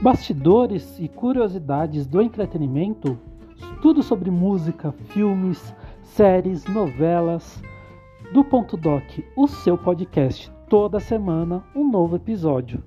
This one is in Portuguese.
Bastidores e curiosidades do entretenimento, tudo sobre música, filmes, séries, novelas. Do Ponto Doc, o seu podcast, toda semana um novo episódio.